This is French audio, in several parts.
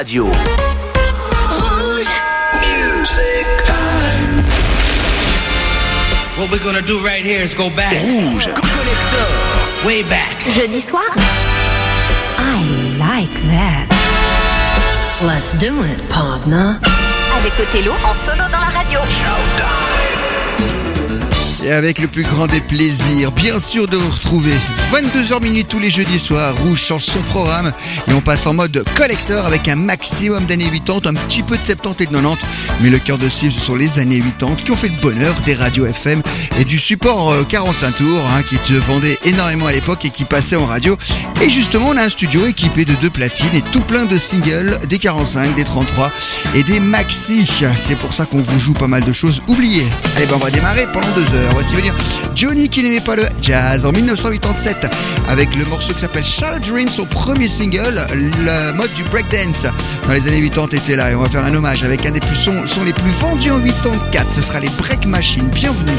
radio. Rouge. Music time. What we're gonna do right here is go back. Rouge. Collector. Way back. Jeudi soir? I like that. Let's do it, partner. Avec Othello en solo dans la radio. Et avec le plus grand des plaisirs, bien sûr de vous retrouver 22h minutes tous les jeudis soirs, Rouge change son programme et on passe en mode collecteur avec un maximum d'années 80, un petit peu de 70 et de 90, mais le cœur de cible ce sont les années 80 qui ont fait le bonheur des radios FM et du support euh, 45 tours hein, qui te vendait énormément à l'époque et qui passait en radio. Et justement on a un studio équipé de deux platines et tout plein de singles, des 45, des 33 et des maxi. C'est pour ça qu'on vous joue pas mal de choses oubliées. Allez ben on va démarrer pendant deux heures. Voici venir Johnny qui n'aimait pas le jazz en 1987 avec le morceau qui s'appelle Charlotte Dream, son premier single, le mode du breakdance dans les années 80 était là et on va faire un hommage avec un des plus sons, les plus vendus en 84. Ce sera les Break Machines. Bienvenue.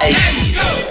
80s.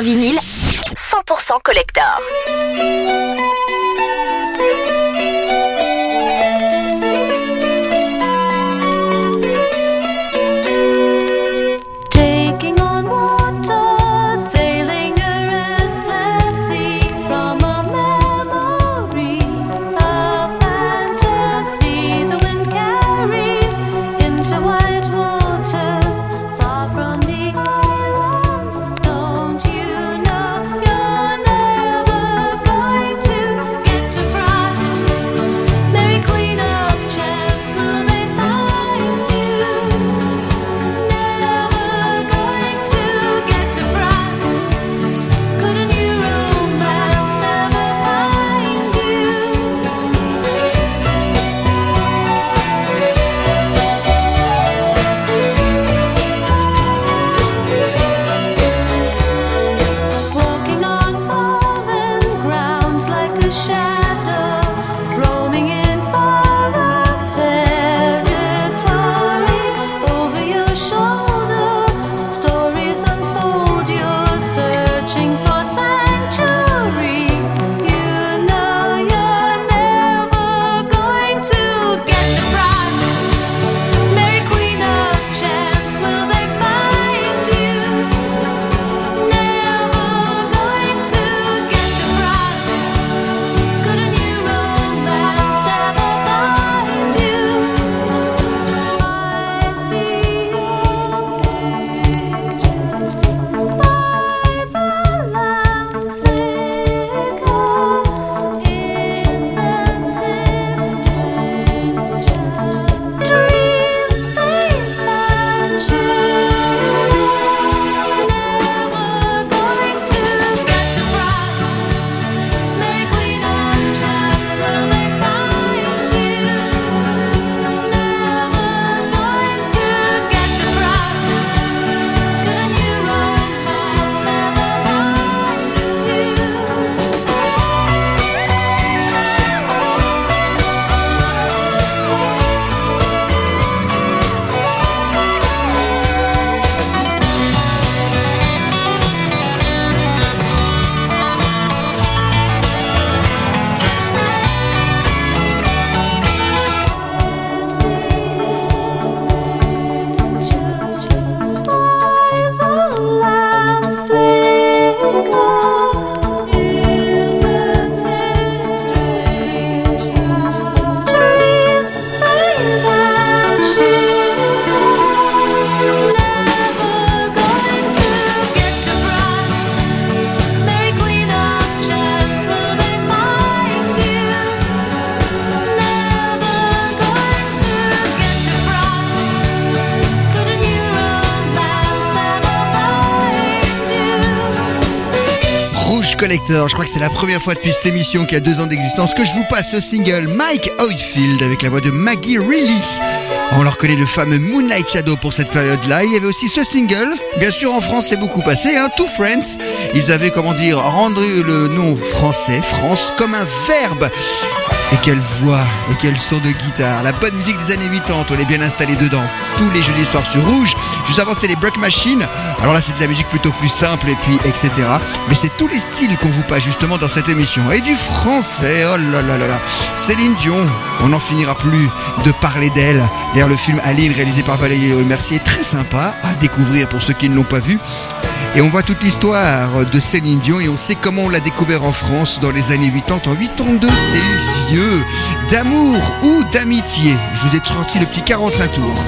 Vinyle, Je crois que c'est la première fois depuis cette émission qui a deux ans d'existence que je vous passe ce single Mike Oldfield avec la voix de Maggie Reilly. On leur connaît le fameux Moonlight Shadow pour cette période-là. Il y avait aussi ce single. Bien sûr, en France, c'est beaucoup passé. Hein, Two Friends. Ils avaient, comment dire, rendu le nom français, France, comme un verbe. Et quelle voix, et quel son de guitare. La bonne musique des années 80, on est bien installé dedans. Tous les jeudis soirs sur Rouge. Juste avant, c'était les Break Machine. Alors là, c'est de la musique plutôt plus simple, et puis, etc. Mais c'est tous les styles qu'on vous passe justement dans cette émission. Et du français, oh là là là là. Céline Dion, on n'en finira plus de parler d'elle. D'ailleurs, le film Aline, réalisé par Valérie Mercier, très sympa à découvrir pour ceux qui ne l'ont pas vu. Et on voit toute l'histoire de Céline Dion et on sait comment on l'a découvert en France dans les années 80. En 82, c'est vieux. D'amour ou d'amitié. Je vous ai sorti le petit 45 tours.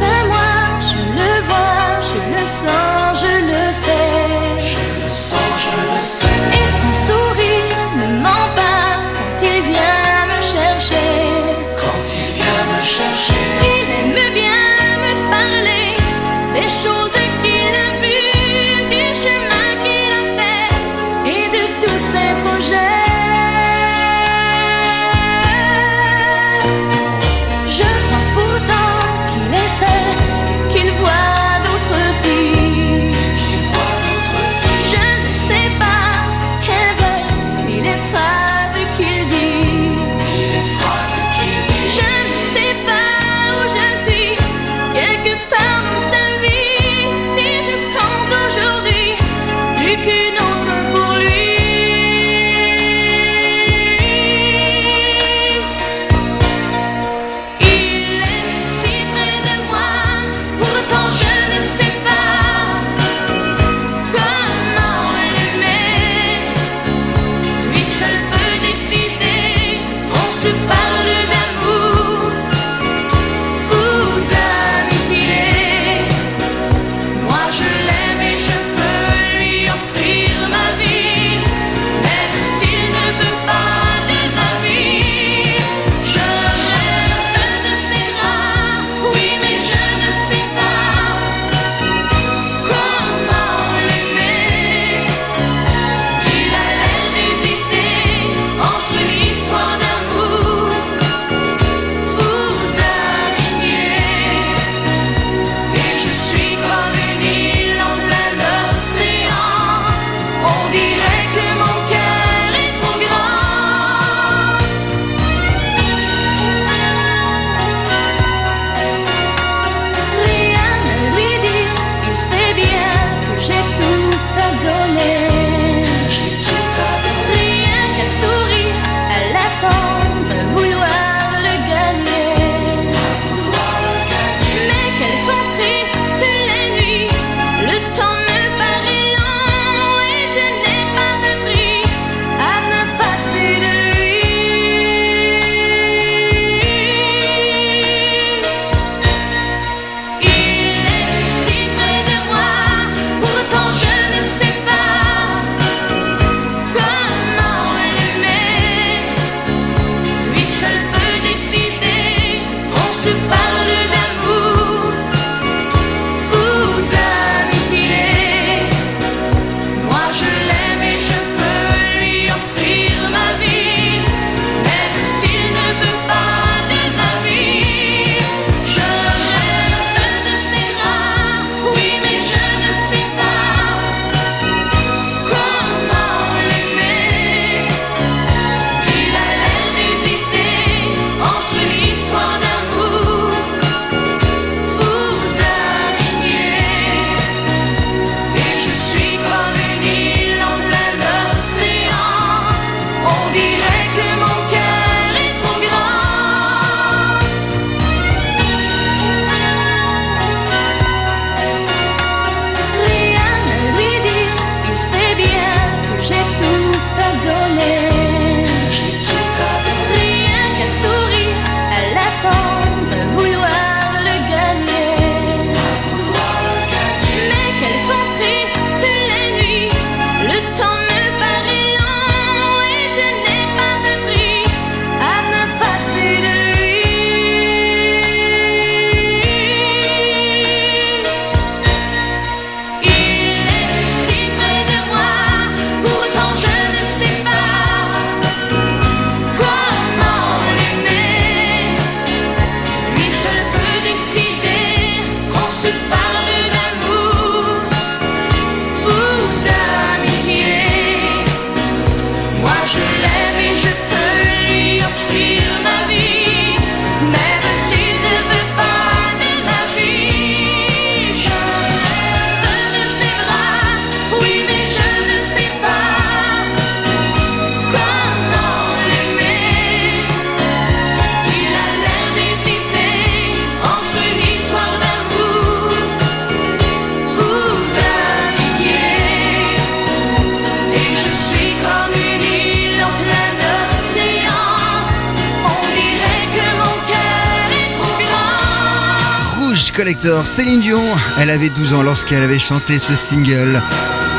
Céline Dion, elle avait 12 ans lorsqu'elle avait chanté ce single.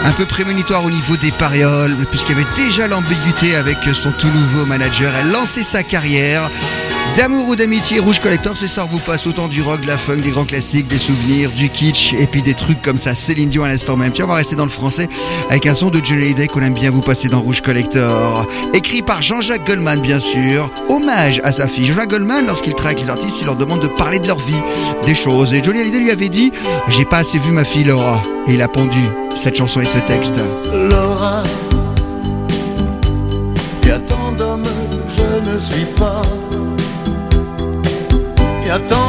Un peu prémonitoire au niveau des parioles, puisqu'il y avait déjà l'ambiguïté avec son tout nouveau manager. Elle lançait sa carrière D'amour ou d'amitié, Rouge Collector, c'est ça, vous passe autant du rock, de la funk, des grands classiques, des souvenirs, du kitsch, et puis des trucs comme ça. Céline Dion à l'instant même. Tiens, on va rester dans le français avec un son de Johnny Hallyday qu'on aime bien vous passer dans Rouge Collector. Écrit par Jean-Jacques Goldman, bien sûr. Hommage à sa fille. Jean-Jacques Goldman, lorsqu'il travaille avec les artistes, il leur demande de parler de leur vie, des choses. Et Johnny Hallyday lui avait dit J'ai pas assez vu ma fille Laura. Et il a pondu cette chanson et ce texte. Laura, Y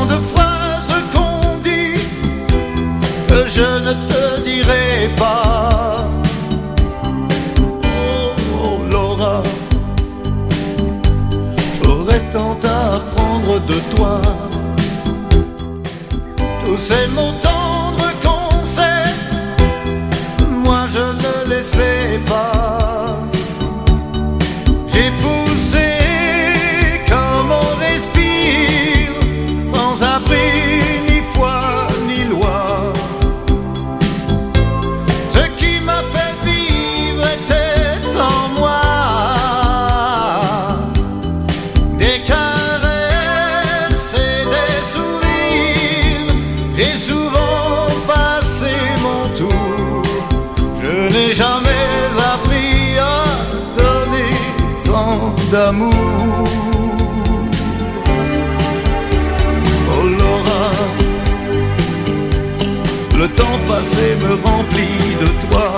passé me remplit de toi.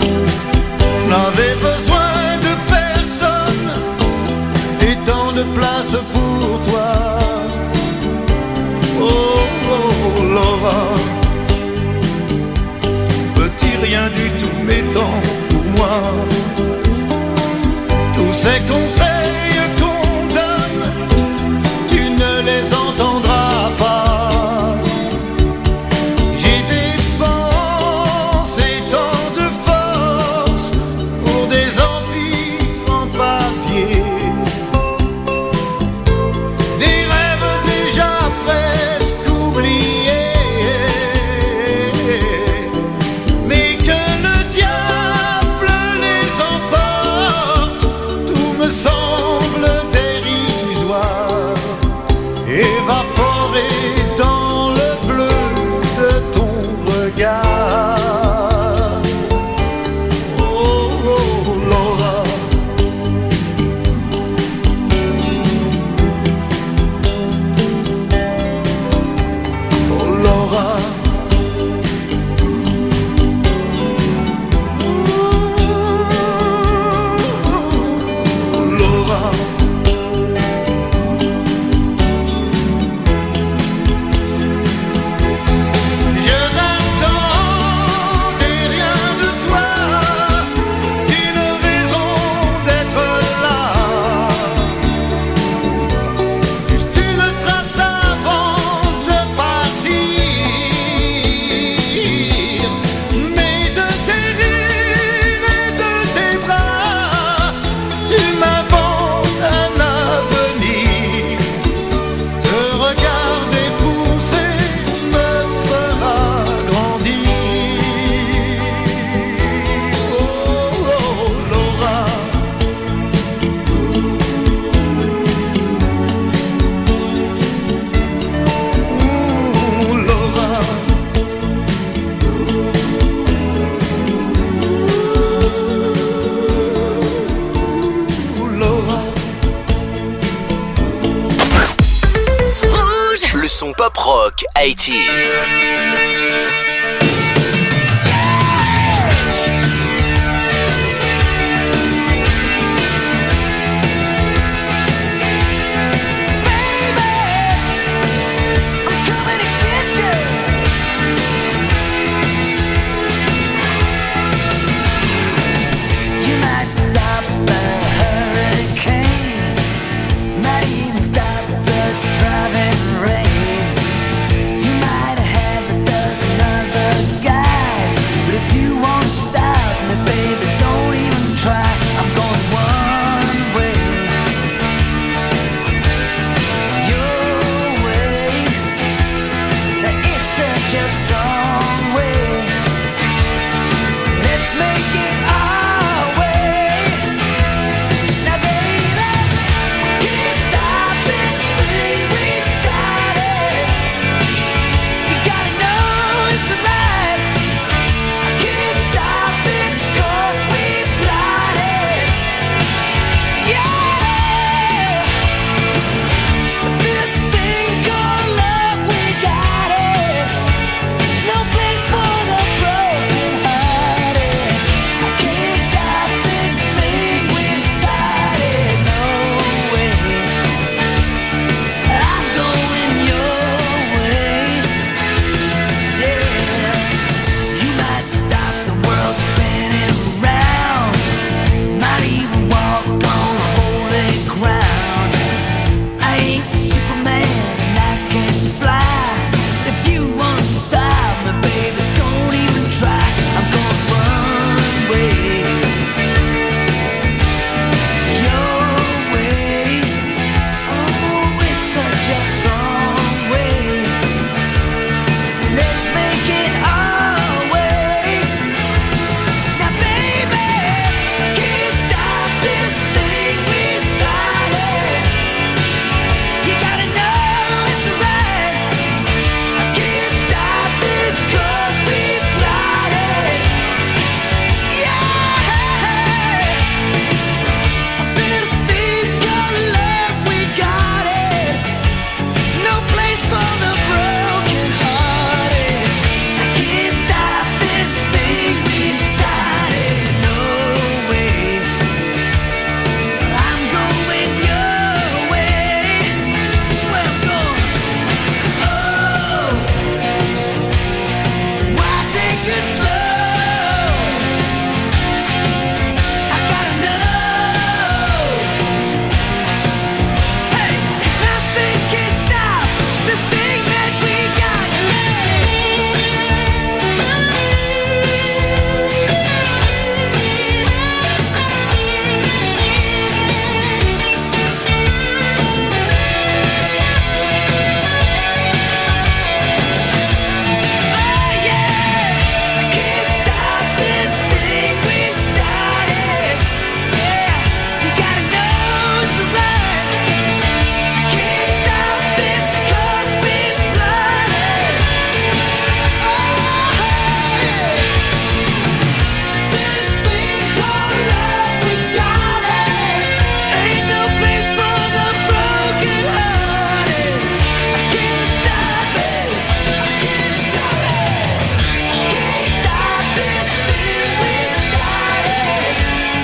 Je n'avais besoin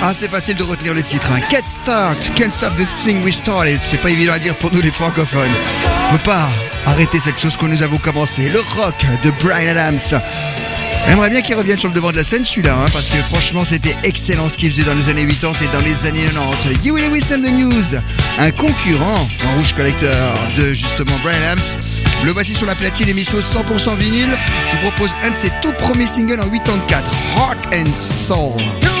Ah, c'est facile de retenir le titre. Hein. Can't start, can't stop the thing we started. C'est pas évident à dire pour nous les francophones. On peut pas arrêter cette chose que nous avons commencé. Le rock de Brian Adams. J'aimerais bien qu'il revienne sur le devant de la scène celui-là, hein, parce que franchement c'était excellent ce qu'il faisait dans les années 80 et dans les années 90. You Lewis and the News, un concurrent en rouge collecteur de justement Brian Adams. Le voici sur la platine émission 100% vinyle. Je vous propose un de ses tout premiers singles en 84, Heart and Soul.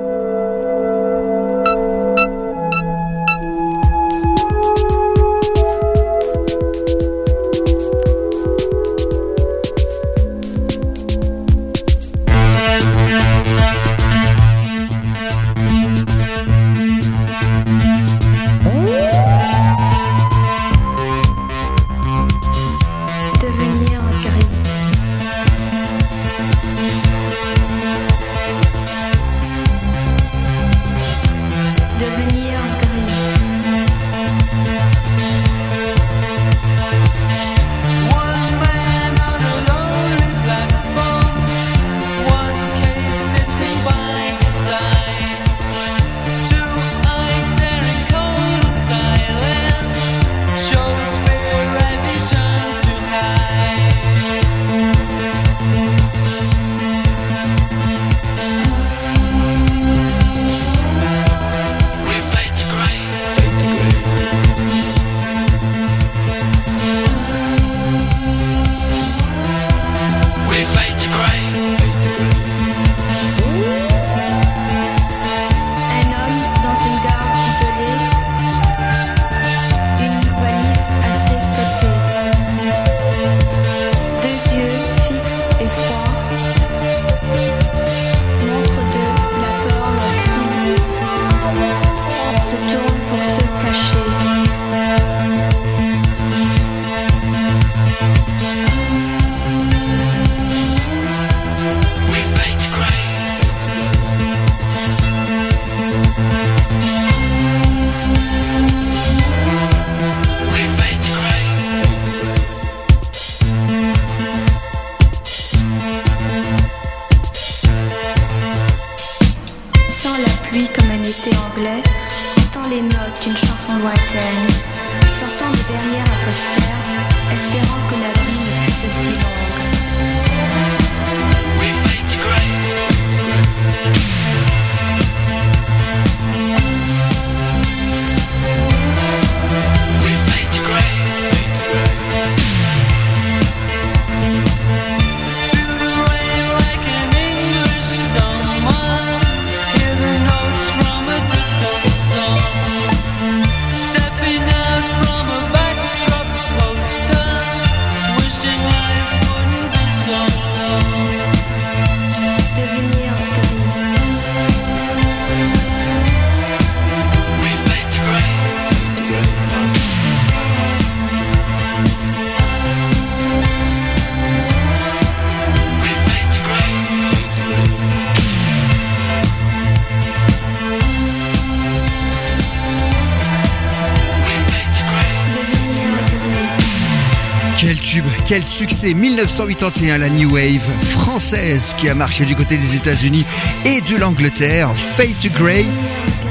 Quel succès 1981, la New Wave française qui a marché du côté des États-Unis et de l'Angleterre, Fade to Grey,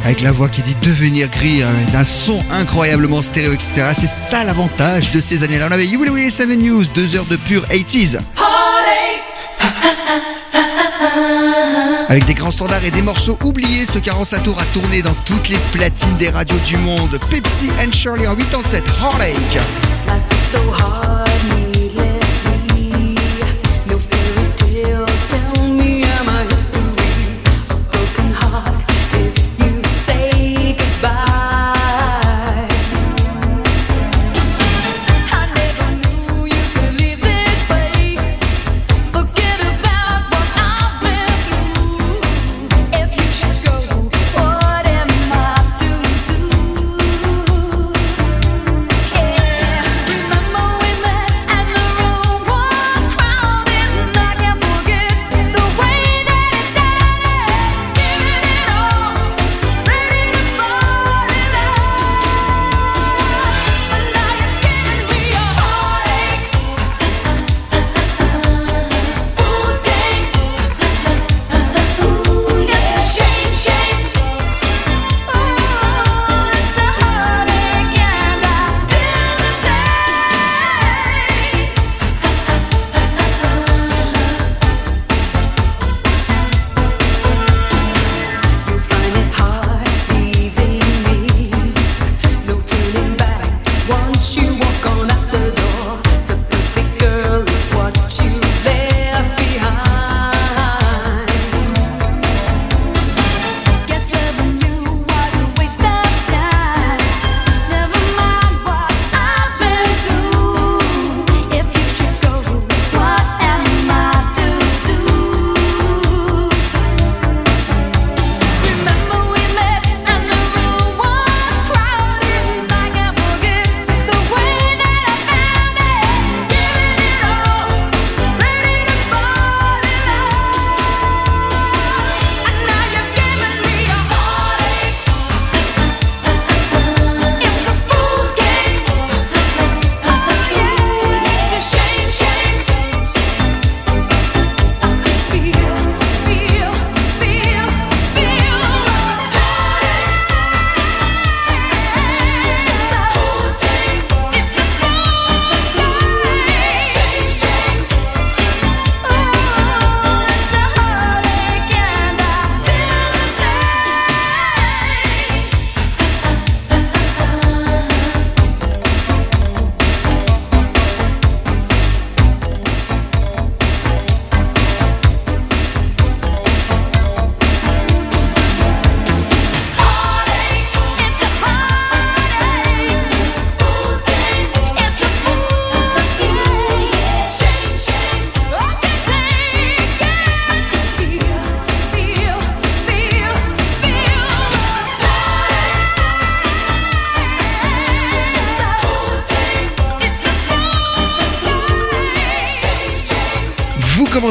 avec la voix qui dit devenir gris, hein, d'un son incroyablement stéréo, etc. C'est ça l'avantage de ces années-là. On avait You Will Listen the News, deux heures de pure 80s. Avec des grands standards et des morceaux oubliés, ce 45 tours a tourné dans toutes les platines des radios du monde. Pepsi and Shirley en 87, Heartache.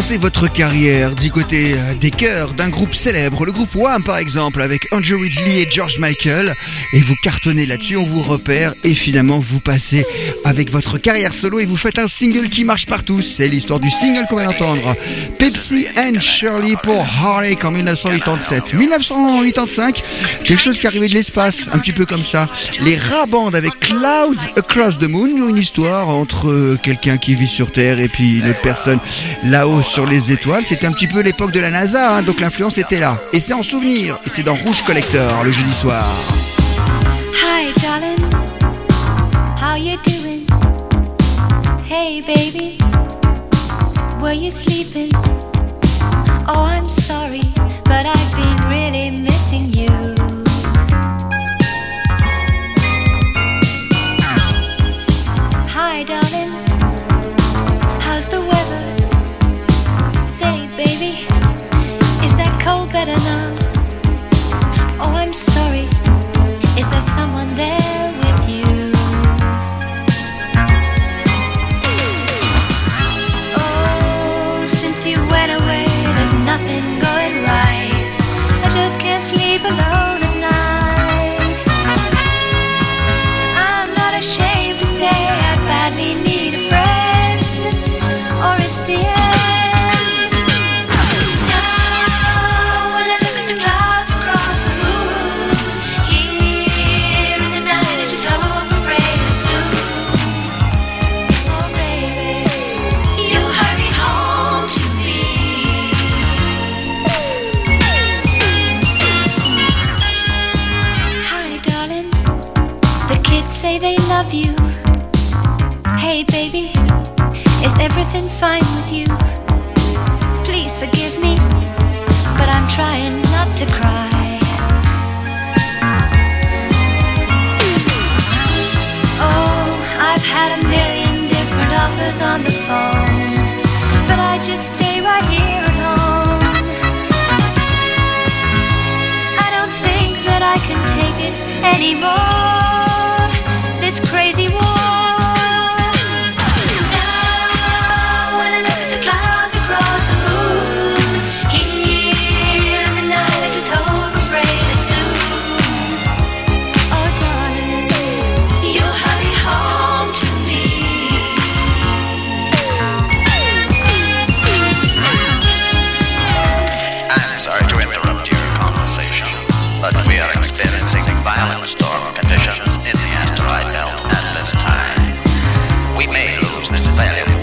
Commencez votre carrière du côté euh, des chœurs d'un groupe célèbre, le groupe Wham par exemple, avec Andrew Ridgely et George Michael, et vous cartonnez là-dessus, on vous repère, et finalement vous passez avec votre carrière solo et vous faites un single qui marche partout. C'est l'histoire du single qu'on va entendre. Pepsi and Shirley pour Heartache en 1987. 1985, quelque chose qui arrivait de l'espace, un petit peu comme ça. Les Rabandes avec Clouds Across the Moon, une histoire entre euh, quelqu'un qui vit sur Terre et puis une autre personne là-haut sur les étoiles. C'était un petit peu l'époque de la NASA, hein, donc l'influence était là. Et c'est en souvenir, et c'est dans Rouge Collector le jeudi soir. Hi, darling. How you doing? Hey, baby. Were you sleeping? Oh, I'm sorry, but we are experiencing violent storm conditions in the asteroid belt at this time. We may lose this valuable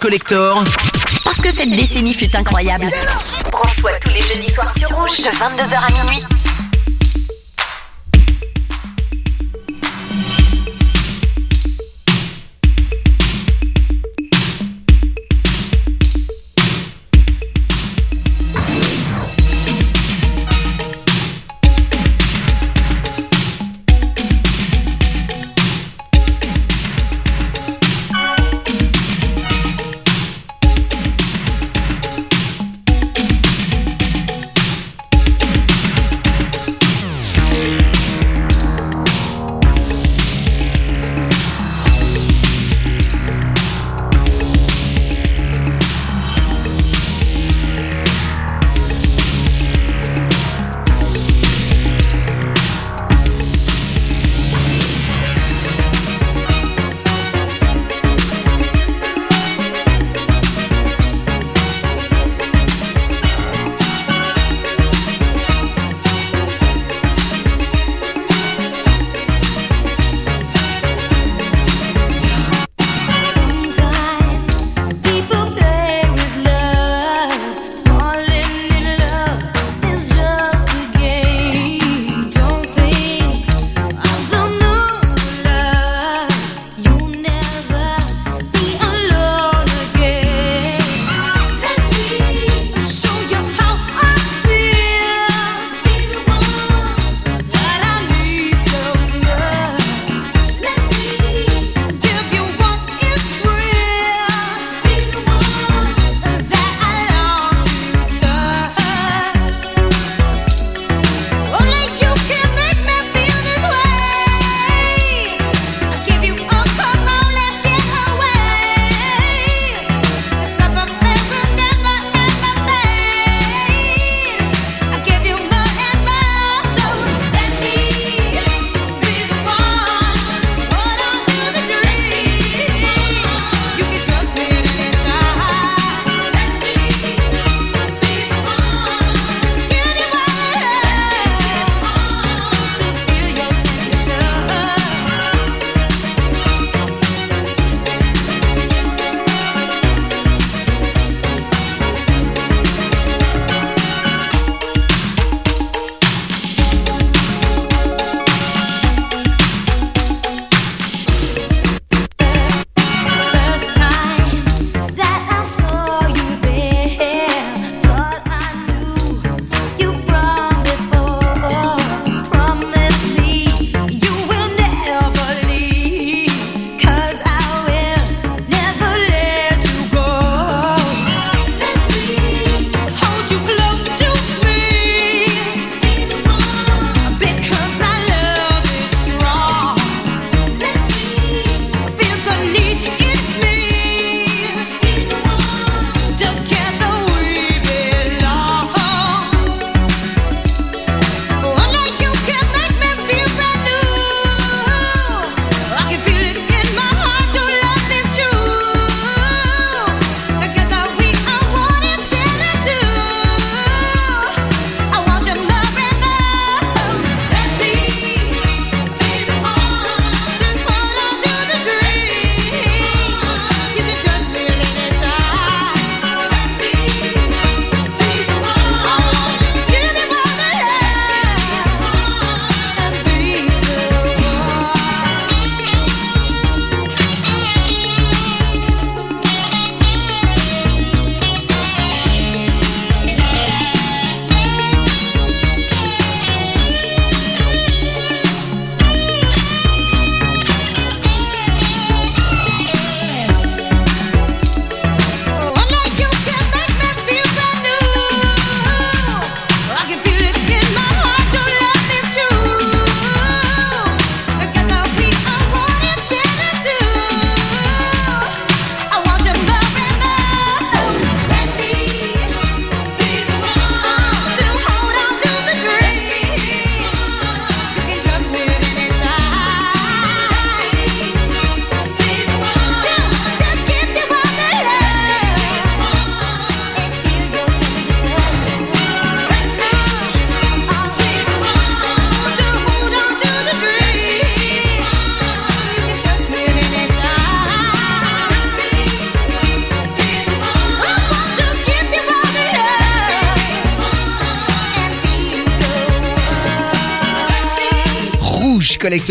Collector. Parce que cette décennie fut incroyable. Branche-toi tous les jeudis soirs sur Rouge de 22h à minuit.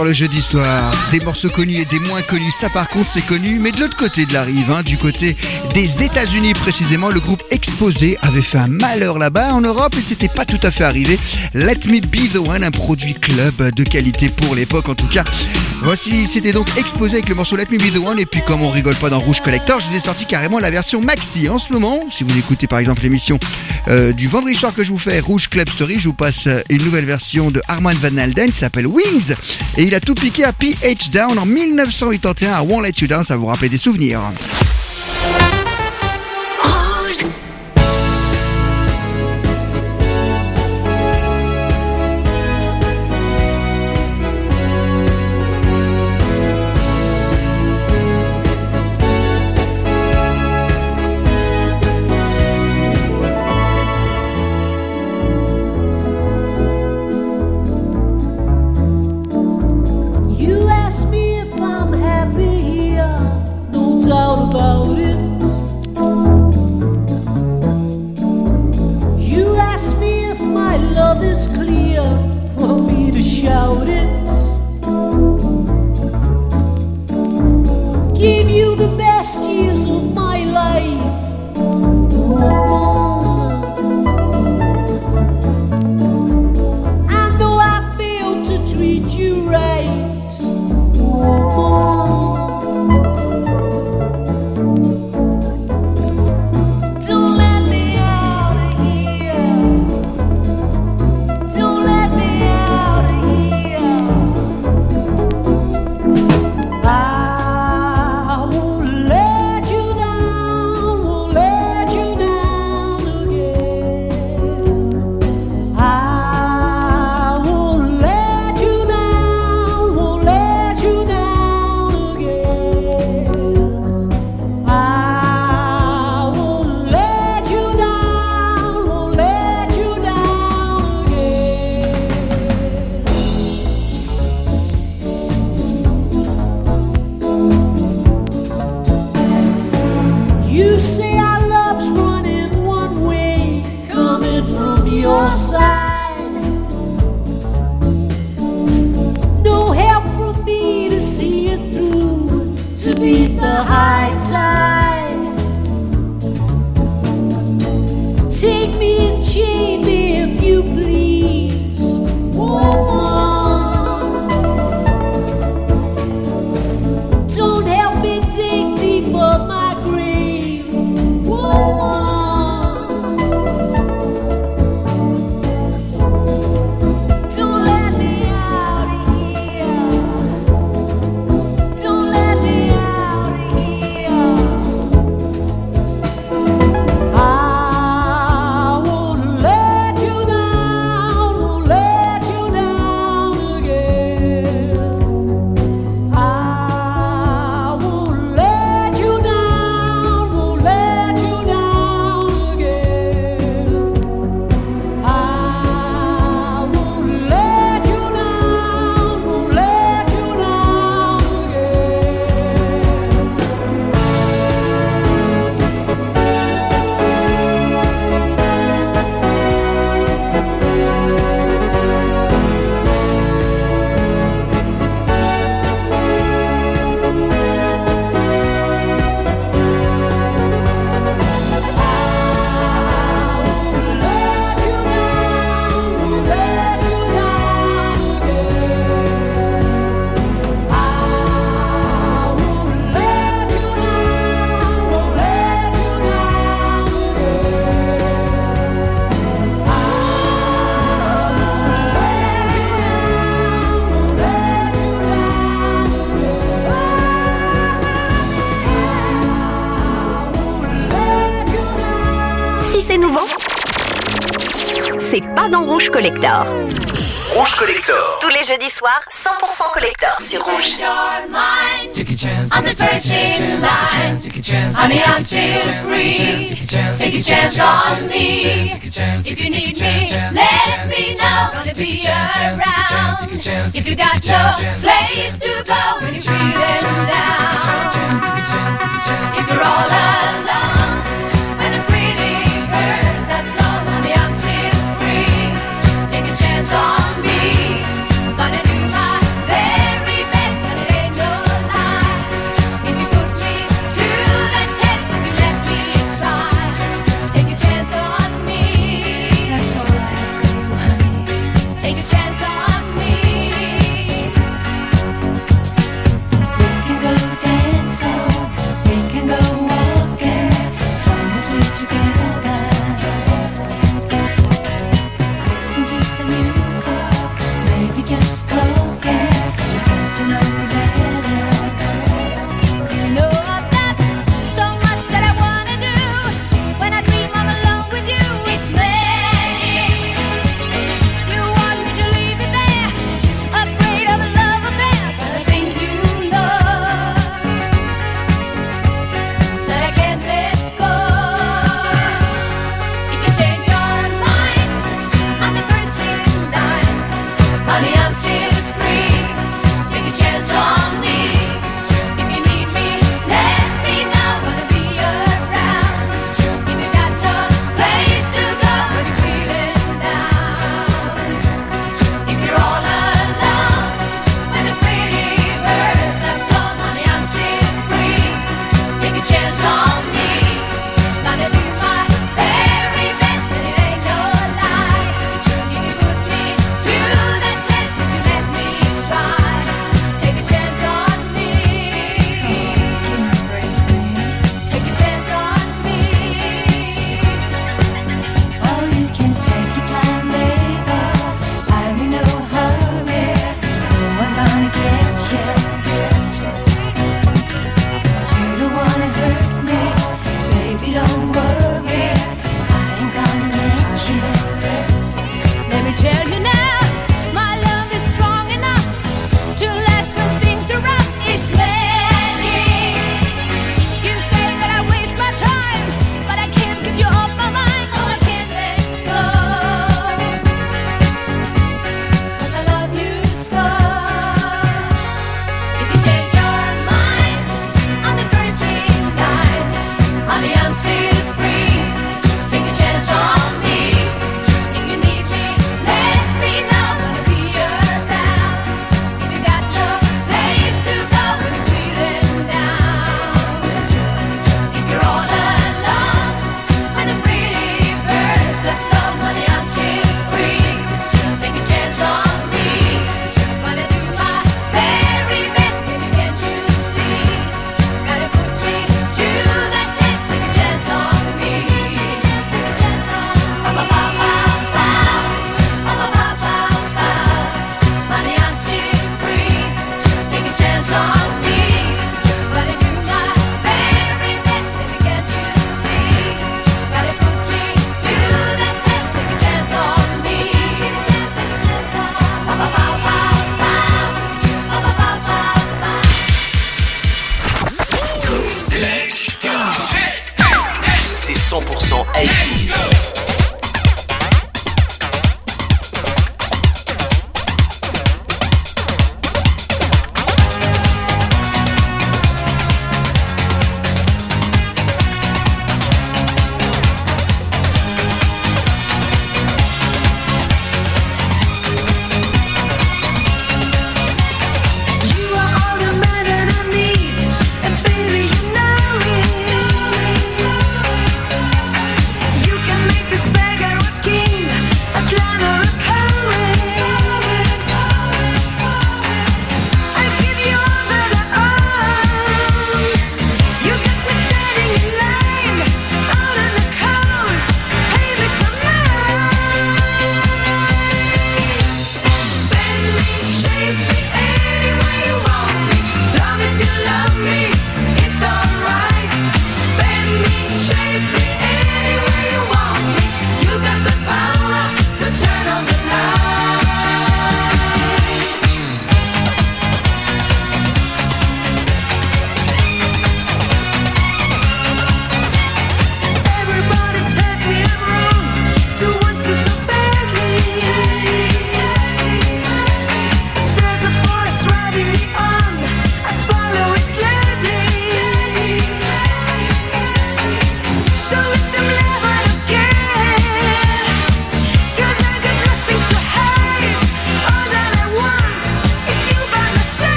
le jeudi soir. Des morceaux connus et des moins connus, ça par contre c'est connu, mais de l'autre côté de la rive, hein, du côté des États-Unis précisément, le groupe Exposé avait fait un malheur là-bas en Europe et c'était pas tout à fait arrivé. Let Me Be The One, un produit club de qualité pour l'époque en tout cas. Voici, c'était donc Exposé avec le morceau Let Me Be The One et puis comme on rigole pas dans Rouge Collector, je vous ai sorti carrément la version maxi. En ce moment, si vous écoutez par exemple l'émission euh, du vendredi soir que je vous fais, Rouge Club Story, je vous passe euh, une nouvelle version de Armand Van Alden qui s'appelle Wings et il a tout piqué à PH Down en 1981 à Won't Let You Down, ça vous rappelle des souvenirs. Rouge. Me Collector. Rouge Collector. Tous les jeudis soirs, 100% collector sur Rouge. Take a chance. I'm the first in line. Take a chance. Honey, I'm still free. Take a chance. Take a chance on me. Take a chance. If you need me, let me know. Gonna be around. If you got no place to go when you're feeling down.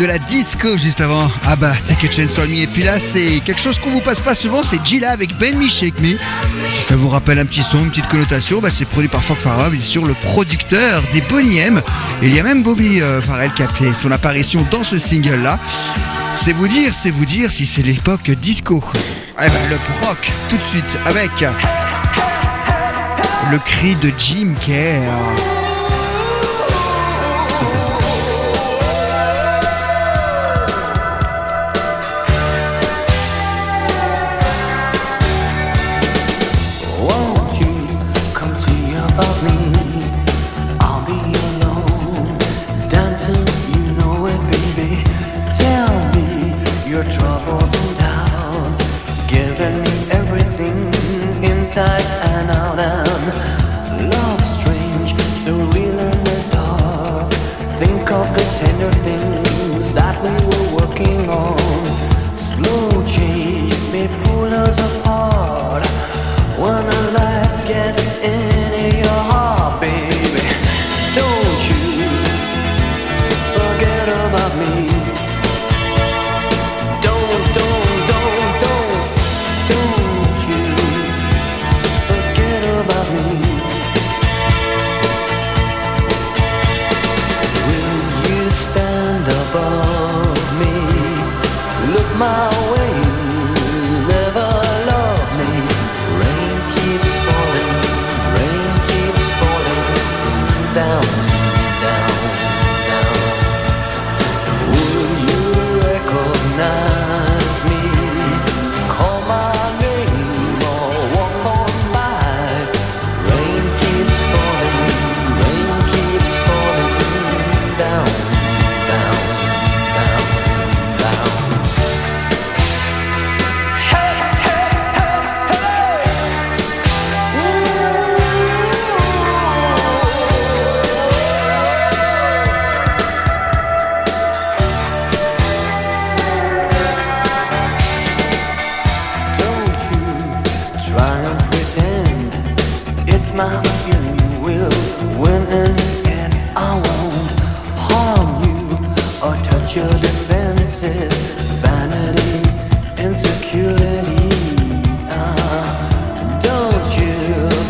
de la disco juste avant. Ah bah, Take a Chance. Et puis là, c'est quelque chose qu'on vous passe pas souvent, c'est Gila avec Ben Me Si ça vous rappelle un petit son, une petite connotation, bah c'est produit par Frank Farrell, bien sûr, le producteur des Bonnie M. Il y a même Bobby euh, Farrell qui a fait son apparition dans ce single-là. C'est vous dire, c'est vous dire si c'est l'époque disco. Eh ben, le rock, tout de suite, avec le cri de Jim Kerr.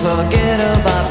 Forget about.